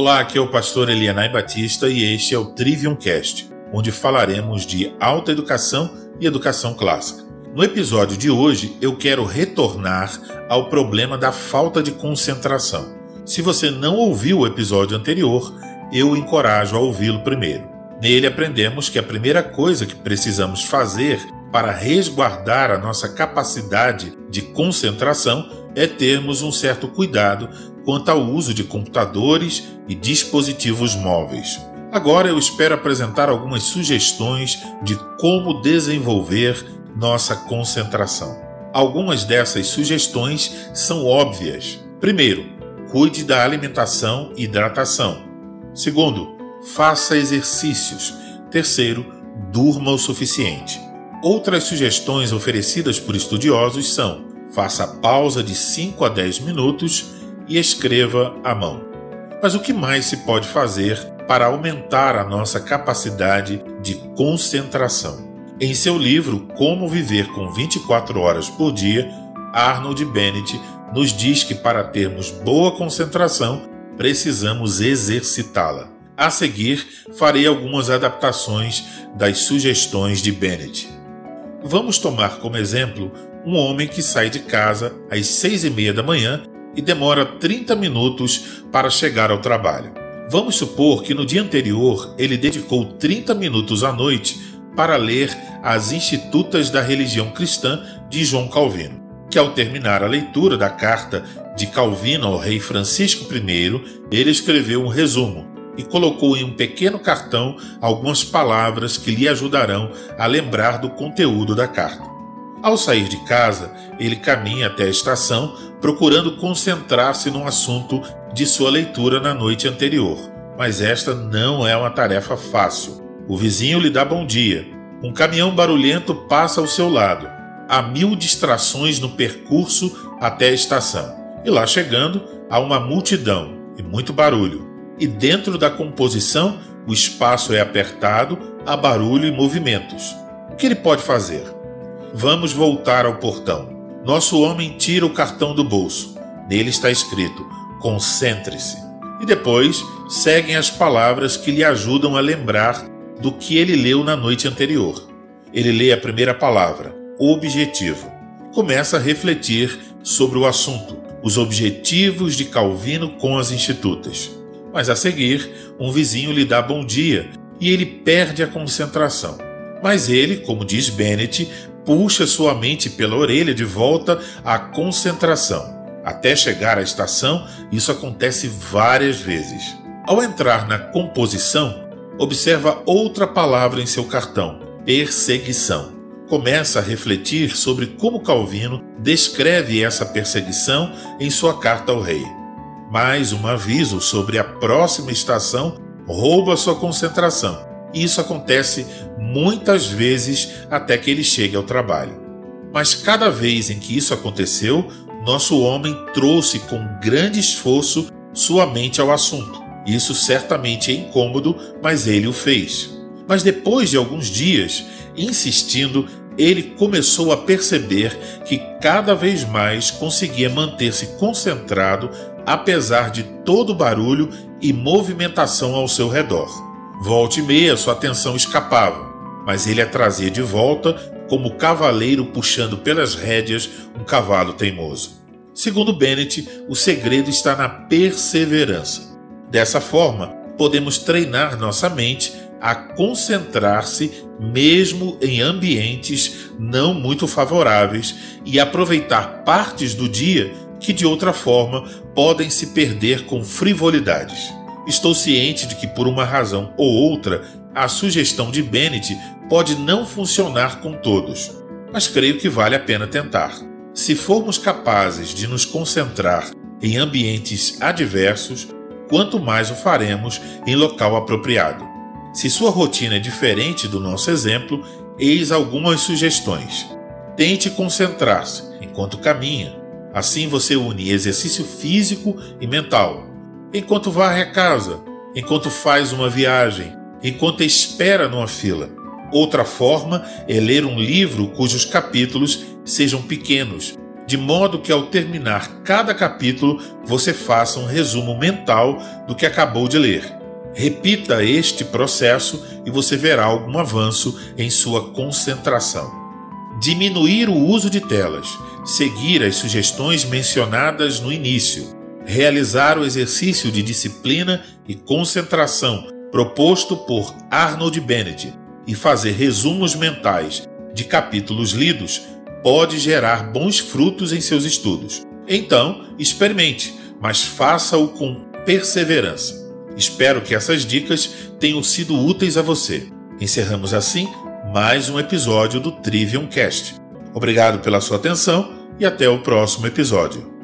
Olá, aqui é o pastor Elianai Batista e este é o Trivium Cast, onde falaremos de alta educação e educação clássica. No episódio de hoje, eu quero retornar ao problema da falta de concentração. Se você não ouviu o episódio anterior, eu o encorajo a ouvi-lo primeiro. Nele aprendemos que a primeira coisa que precisamos fazer para resguardar a nossa capacidade de concentração é termos um certo cuidado quanto ao uso de computadores e dispositivos móveis. Agora eu espero apresentar algumas sugestões de como desenvolver nossa concentração. Algumas dessas sugestões são óbvias. Primeiro, cuide da alimentação e hidratação. Segundo, faça exercícios. Terceiro, durma o suficiente. Outras sugestões oferecidas por estudiosos são: faça pausa de 5 a 10 minutos e escreva à mão. Mas o que mais se pode fazer para aumentar a nossa capacidade de concentração? Em seu livro Como Viver com 24 Horas por Dia, Arnold Bennett nos diz que para termos boa concentração, precisamos exercitá-la. A seguir, farei algumas adaptações das sugestões de Bennett. Vamos tomar como exemplo um homem que sai de casa às seis e meia da manhã e demora 30 minutos para chegar ao trabalho. Vamos supor que no dia anterior ele dedicou 30 minutos à noite para ler as Institutas da Religião Cristã de João Calvino, que ao terminar a leitura da carta de Calvino ao rei Francisco I, ele escreveu um resumo e colocou em um pequeno cartão algumas palavras que lhe ajudarão a lembrar do conteúdo da carta. Ao sair de casa, ele caminha até a estação procurando concentrar-se no assunto de sua leitura na noite anterior. Mas esta não é uma tarefa fácil. O vizinho lhe dá bom dia. Um caminhão barulhento passa ao seu lado. Há mil distrações no percurso até a estação. E lá chegando, há uma multidão e muito barulho e dentro da composição o espaço é apertado, há barulho e movimentos. O que ele pode fazer? Vamos voltar ao portão. Nosso homem tira o cartão do bolso. Nele está escrito: concentre-se. E depois seguem as palavras que lhe ajudam a lembrar do que ele leu na noite anterior. Ele lê a primeira palavra, objetivo. Começa a refletir sobre o assunto, os objetivos de Calvino com as institutas. Mas a seguir, um vizinho lhe dá bom dia e ele perde a concentração. Mas ele, como diz Bennett, puxa sua mente pela orelha de volta à concentração. Até chegar à estação, isso acontece várias vezes. Ao entrar na composição, observa outra palavra em seu cartão: perseguição. Começa a refletir sobre como Calvino descreve essa perseguição em sua carta ao rei. Mais um aviso sobre a próxima estação rouba sua concentração. Isso acontece muitas vezes até que ele chegue ao trabalho. Mas cada vez em que isso aconteceu, nosso homem trouxe com grande esforço sua mente ao assunto. Isso certamente é incômodo, mas ele o fez. Mas depois de alguns dias, insistindo, ele começou a perceber que cada vez mais conseguia manter-se concentrado apesar de todo o barulho e movimentação ao seu redor. Volte e meia, sua atenção escapava, mas ele a trazia de volta como cavaleiro puxando pelas rédeas um cavalo teimoso. Segundo Bennett, o segredo está na perseverança. Dessa forma, podemos treinar nossa mente a concentrar-se mesmo em ambientes não muito favoráveis e aproveitar partes do dia que de outra forma podem se perder com frivolidades. Estou ciente de que, por uma razão ou outra, a sugestão de Bennett pode não funcionar com todos, mas creio que vale a pena tentar. Se formos capazes de nos concentrar em ambientes adversos, quanto mais o faremos em local apropriado. Se sua rotina é diferente do nosso exemplo, eis algumas sugestões. Tente concentrar-se enquanto caminha, Assim você une exercício físico e mental. Enquanto varre a casa, enquanto faz uma viagem, enquanto espera numa fila. Outra forma é ler um livro cujos capítulos sejam pequenos de modo que ao terminar cada capítulo você faça um resumo mental do que acabou de ler. Repita este processo e você verá algum avanço em sua concentração. Diminuir o uso de telas, seguir as sugestões mencionadas no início, realizar o exercício de disciplina e concentração proposto por Arnold Bennett e fazer resumos mentais de capítulos lidos pode gerar bons frutos em seus estudos. Então, experimente, mas faça-o com perseverança. Espero que essas dicas tenham sido úteis a você. Encerramos assim mais um episódio do Trivium Cast. Obrigado pela sua atenção e até o próximo episódio.